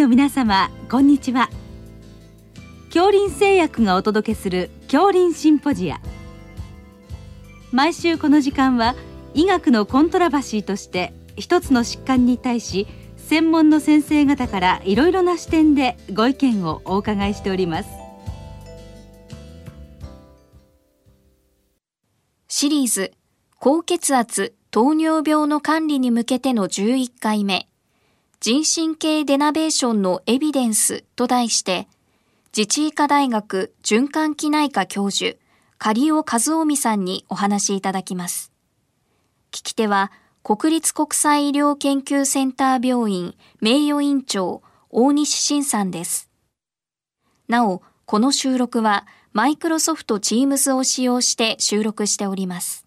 の皆様こんにちは。恐林製薬がお届けする恐林シンポジア。毎週この時間は医学のコントラバシーとして一つの疾患に対し専門の先生方からいろいろな視点でご意見をお伺いしております。シリーズ高血圧糖尿病の管理に向けての11回目。人神経デナベーションのエビデンスと題して自治医科大学循環器内科教授狩尾和臣さんにお話いただきます聞き手は国立国際医療研究センター病院名誉院長大西晋さんです。なお、この収録はマイクロソフト Teams を使用して収録しております。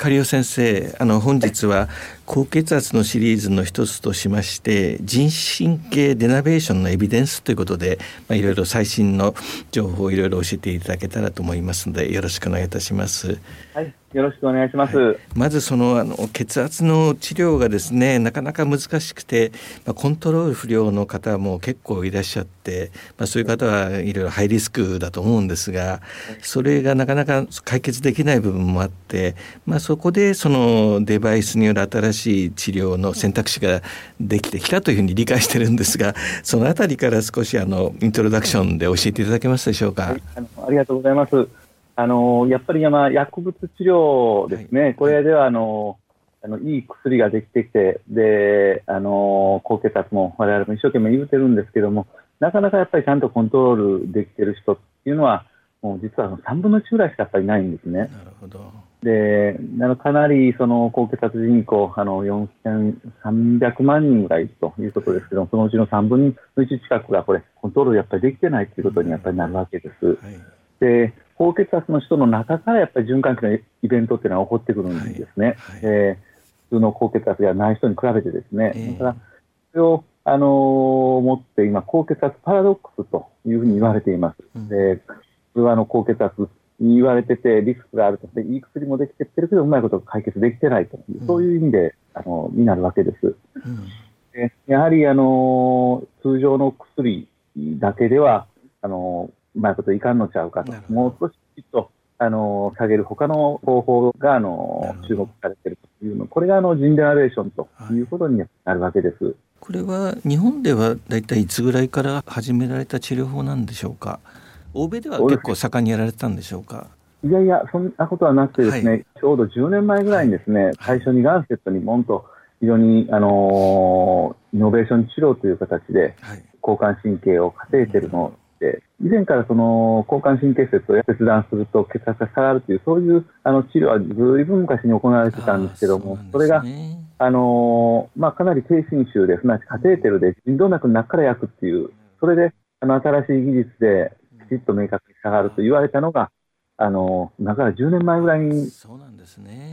狩尾先生あの本日は高血圧のシリーズの一つとしまして人神経デナベーションのエビデンスということで、まあ、いろいろ最新の情報をいろいろ教えていただけたらと思いますのでよろしくお願いいたします。はいよろしくお願いします。はい、まずそのあの血圧の治療がですねなかなか難しくて、まあ、コントロール不良の方も結構いらっしゃって、まあ、そういう方はいろいろハイリスクだと思うんですがそれがなかなか解決できない部分もあって、まあ、そこでそのデバイスによる新しい治療の選択肢ができてきたというふうに理解してるんですがそのあたりから少しあのイントロダクションで教えていただけますでしょうか？はい、ありがとうございます。あのやっぱりま薬物治療ですね、はい、これではあのあのいい薬ができてきて、であの高血圧も我々も一生懸命言うてるんですけども、なかなかやっぱりちゃんとコントロールできてる人っていうのは、もう実は3分の1ぐらいしかやっぱりないんですね。なるほど。でかなりその高血圧人口あの4300万人ぐらいということですけども、そのうちの3分の1近くがこれ、コントロールやっぱりできてないということにやっぱりなるわけです。はい、で高血圧の人の中からやっぱり循環器のイベントっていうのは起こってくるんですね。はいはい、えー、普通の高血圧がない人に比べてですね。えー、だからそれをあのー、持って今、高血圧パラドックスというふうに言われています。うん、で普通はあの高血圧に言われてて、リスクがあるとして、いい薬もできてってるけど、うまいこと解決できてないという、うん、そういう意味で、あのになるわけです。うん、でやはり、あの通常の薬だけでは、あのうまいこといかんのちゃうかと、もう少しきっとあの下げる他の方法があの注目されているというの、これがあのジンデナレーションとい。うことになるわけです。はい、これは日本ではだいたいいつぐらいから始められた治療法なんでしょうか？欧米では結構盛んにやられたんでしょうか？いやいや、そんなことはなくてですね、はい、ちょうど10年前ぐらいにですね、最初にガンセットにボンと非常に、あのー、イノベーション治療という形で、交感神経をカテーテルのて、以前からその交感神経節を切断すると血圧が下がるという、そういうあの治療はずいぶん昔に行われてたんですけども、そ、ね,、れが、あのまあ、かなり低侵襲で、すなわちカテーテルで腎動脈の中から焼くっていう、それであの新しい技術できちっと明確に下がると言われたのが、あの今から10年前ぐらいに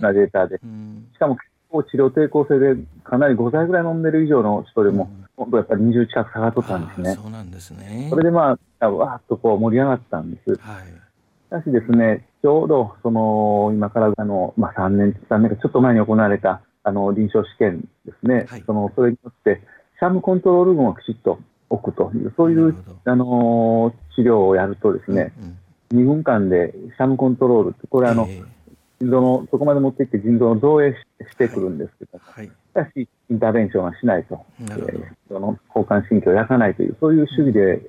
なデータで、しかも構治療抵抗性でかなり5歳ぐらい飲んでる以上の人でも、今度やっぱり20近く下がっとったんですね。そうなんですね。それでまあ、わーっとこう盛り上がったんです。はい。しかしですね、ちょうどその今からあの、まあ、3年、3年かちょっと前に行われたあの臨床試験ですね、はい、そのそれによって、シャムコントロール群をきちっと置くという、そういうあの治療をやるとですね、うんうん、2分間でシャムコントロールって、これあの、えー腎臓の、そこまで持っていって腎臓を造影してくるんですけど、はい、しかし、インターベンションはしないと、えー、その交感神経を焼かないという、そういう主義で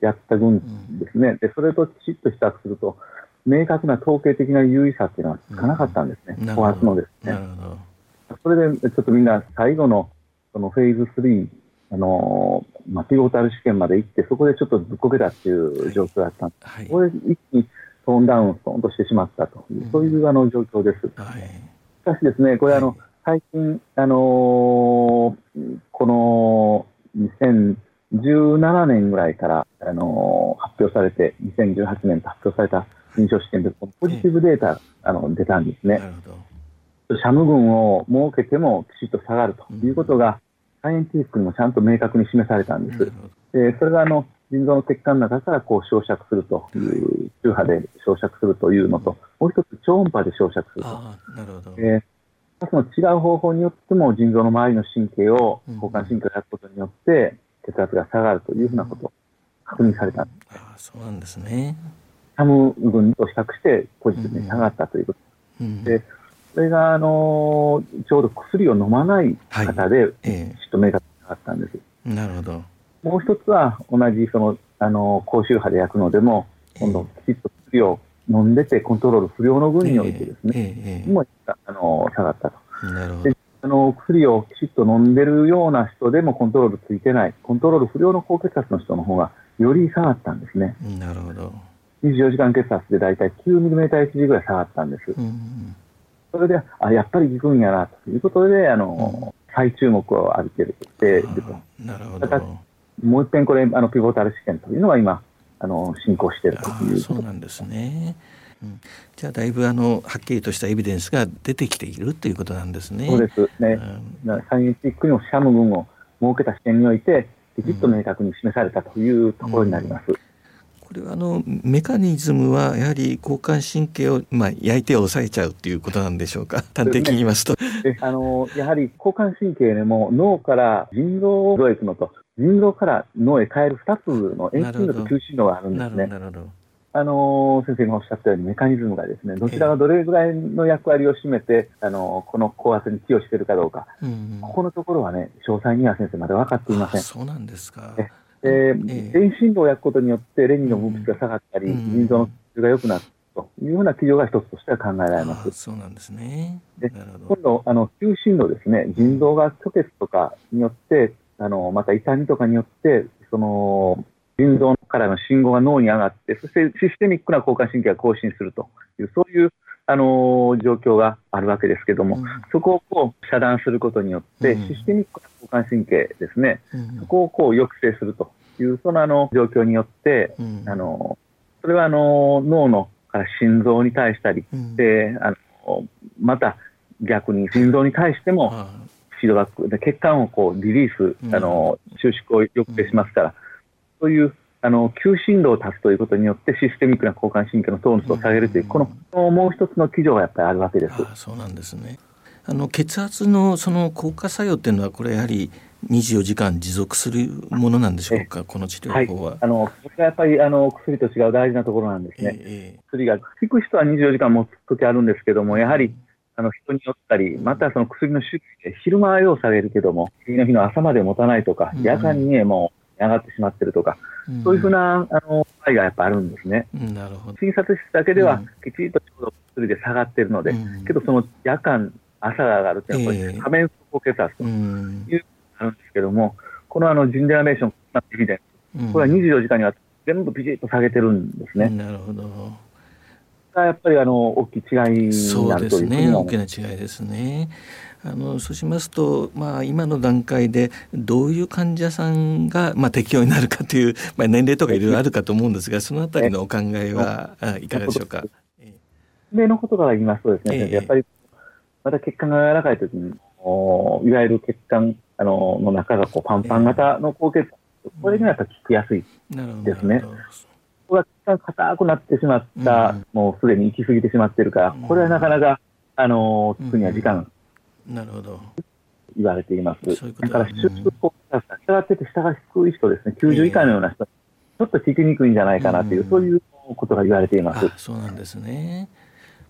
やった分ですね、うん、でそれときちっと比較すると、明確な統計的な優位さっていうのはつかなかったんですね、後、う、発、のですね。それでちょっとみんな最後のそのフェーズ3、あのまあ、ピボタル試験まで行って、そこでちょっとずっこけたっていう状況だったんです。はい、これ一気にトーンダウン、まったと。いう、そういうあの状況です。はい、しかしですね、これ、あの、最近、あのー、この2017年ぐらいから、あのー、発表されて、2018年と発表された臨床試験で、ポジティブデータ、あの出たんですね。シャム群を設けてもきちっと下がるということが、サイエンティフィックにもちゃんと明確に示されたんです。でそれがあの腎臓の血管の中からこう焼灼すると。いう、周波で焼灼するというのと、もう一つ超音波で焼灼すると。なるほど。えーその違う方法によっても腎臓の周りの神経を、交感神経を焼くことによって、血圧が下がるというふうなこと確認された。ん。です、あそうなんですね。サム群と比較してポジティブに下がったということ、うん、でそれが、あのちょうど薬を飲まない方で、はい。えー、と明確に下がったんです。なるほど。もう一つは同じそのあの高周波で焼くのでも、今度きちっと薬を飲んでてコントロール不良の群においてですね、もあの下がったと。なるほどあの薬をきちっと飲んでるような人でもコントロールついてない、コントロール不良の高血圧の人の方がより下がったんですね。なるほど。24時間血圧で大体9ミリメーター1時ぐらい下がったんです。うん、それで、あ、やっぱり効くんやなということで、あの、うん、再注目を浴びてるっていると。なるほど。もう一遍これ、あの、ピボタル試験というのは今、あの、進行しているというそうなんですね。うん、じゃあだいぶあのはっきりとしたエビデンスが出てきているということなんですね。そうですね。うん、サイエンティックにもシャム群を設けた試験においてきちっと明確に示されたというところになります。うんこれはあのメカニズムはやはり交感神経を、まあ、焼いて抑えちゃうっていうことなんでしょうか、端的に言いますと。ね、あのやはり交感神経でも脳から腎臓をどくのと、腎臓から脳へ変える2つの遠心度と求心度があるんですね。あの先生がおっしゃったようにメカニズムがですねどちらがどれぐらいの役割を占めて、あのこの高圧に寄与しているかどうか、うん、ここのところはね詳細には先生まで分かっていません。そうなんですかえー、電信号を焼くことによってレニンの分泌が下がったり、腎臓の質が良くなるというような企業が一つとしては考えられます。そうなんですね。で今度、あの中心度ですね、腎臓が虚血とかによって、あのまた痛みとかによって、その腎臓からの信号が脳に上がって、そしてシステミックな交感神経が更新するという、そういうあの状況があるわけですけども、うん、そこをこう遮断することによって、うん、システミックな交感神経ですね、うん、そこをこう抑制するという、そのあの状況によって、あのそれはあの脳のから心臓に対したり、であのまた逆に心臓に対しても、フィードバックで血管をこうリリース、あの収縮を抑制しますから、そういうあの急振動を足すということによってシステミックな交感神経のトーンスを下げるという、このもう一つの基準がやっぱりあるわけです。そうなんですね。あの血圧のその効果作用っていうのはこれやはり24時間持続するものなんでしょうか、この治療法は。はい、あのこれがやっぱりあの薬と違う大事なところなんですね。えー、薬が効く人は24時間持つ時あるんですけども、やはりあの人によったり、またその薬の種類で昼間は用されるけども、次の日の朝まで持たないとか、夜間にね、もう上がってしまってるとか、そういうふうなあの場合がやっぱあるんですね。なるほど。診察室だけではきちんとちょうど薬で下がってるので、けどその夜間、朝が上がるっていうのは、仮面高血圧というのがあるんですけども、このあのジンデラメーションこれは24時間には全部ピチッと下げてるんですね。なるほど。がやっぱりあの大きい違いになるというね、大きな違いですね。あのそうしますと、まあ、今の段階でどういう患者さんが、まあ、適用になるかという、まあ、年齢とかいろいろあるかと思うんですがそのあたりのお考えはいかがでしょうか？例のことから言いますとですね、えー、やっぱりまた血管が柔らかいときにおいわゆる血管あのの中がこうパンパン型の高血圧、えー、これがやっぱ効きやすいですね。ここが硬くなってしまった、うん、もうすでに行き過ぎてしまっているから、これはなかなか、あの、つくには時間なるほど。言われています。ううだから、出力を下がってて下が低い人ですね、90以下のような人、ちょっと聞きにくいんじゃないかなという、うん、そういうことが言われています。そうなんですね。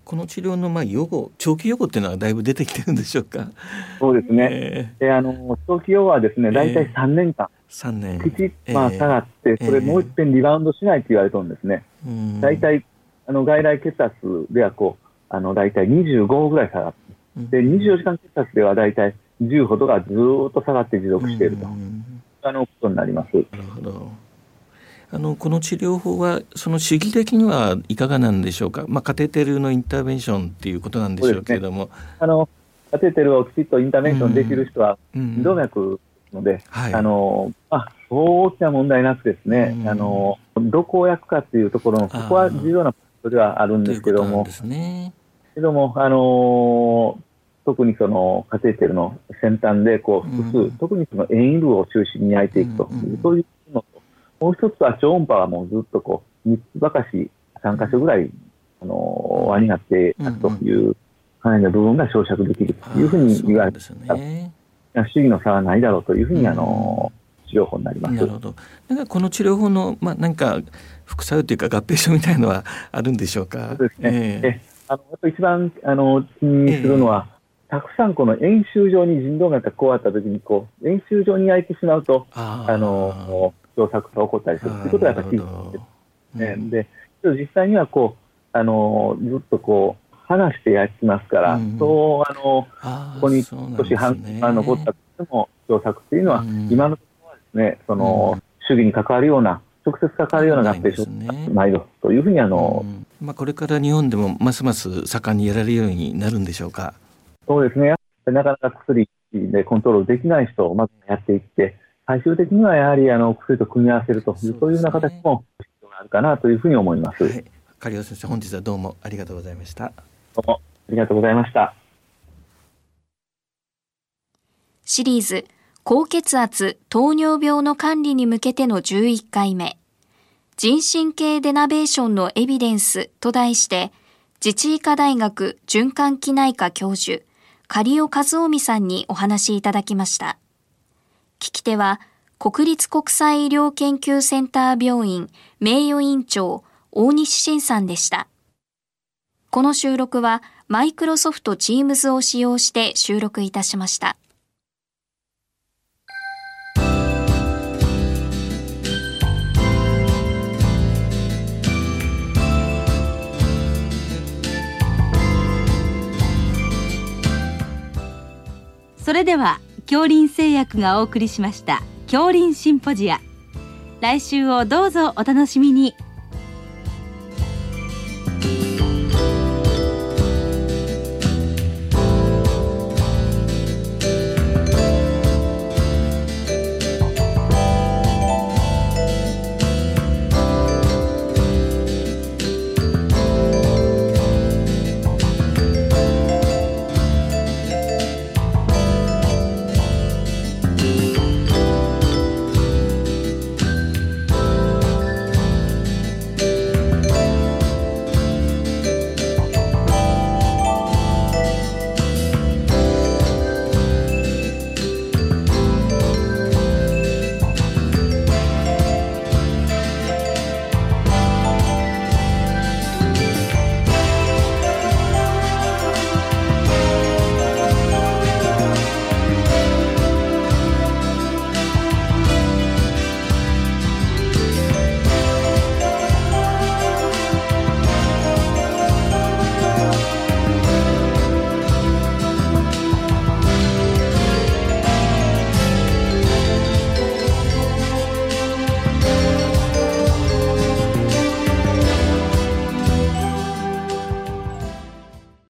この治療のまあ予後、長期予後っていうのはだいぶ出てきてるんでしょうか？そうですね。えー、であの長期予後はですね、大体3年間、えー、年。きちっとまあ下がって、それもう一遍リバウンドしないと言われてるんですね。大体あの外来血圧ではこうあの大体25ぐらい下がって。で24時間血圧では大体10ほどがずっと下がって持続していると、あのことになります。なるほど。あのこの治療法はその主義的にはいかがなんでしょうか、まあ、カテーテルのインターベンションっていうことなんでしょうけれども、ね、あのカテーテルをきちっとインターベンションできる人は動脈ので、はい、あのあ大きな問題なくですね、あのどこを焼くかっていうところのここは重要なことではあるんですけども。ですね。けども、あの特にそのカテーテルの先端でこう複数、うん、特にその円粒を中心に焼いていくと。いう、うん、そういうのと、もう一つは超音波はもうずっとこう3つばかし、3箇所ぐらい、あの輪になっていくという考かなりの部分が焼却できるというふうに言われてますね。主義の差はないだろうというふうに、あの治療法になります。なるほど。なんかこの治療法のまあなんか副作用というか合併症みたいのはあるんでしょうか？そうですね。えー、えあの一番あの気にするのは、えー、たくさんこの円周上に腎動脈がこうあったときにこう円周上に焼いてしまうとあの狭窄が起こったりするということがやっぱり気にする、ね、で実際にはこうあのずっとこう離して焼きますから、うん、そうあのここに少し半間、残ったとしても狭窄っていうのは、うん、今のところはですねその、主義に関わるような直接関わるような合併症はないというふうにあの、まあ、これから日本でもますます盛んにやられるようになるんでしょうか？そうですね。なかなか薬でコントロールできない人をまずやっていって、最終的にはやはりあの薬と組み合わせるという、そう、ね,、いうような形も必要があるかなというふうに思います。はい、狩尾先生、本日はどうもありがとうございました。どうもありがとうございました。シリーズ高血圧、糖尿病の管理に向けての11回目、人神経デナベーションのエビデンスと題して、自治医科大学循環器内科教授、狩尾和臣さんにお話しいただきました。聞き手は、国立国際医療研究センター病院名誉院長大西晋さんでした。この収録はマイクロソフト Teams を使用して収録いたしました。それでは恐林製薬がお送りしました恐林シンポジア来週をどうぞお楽しみに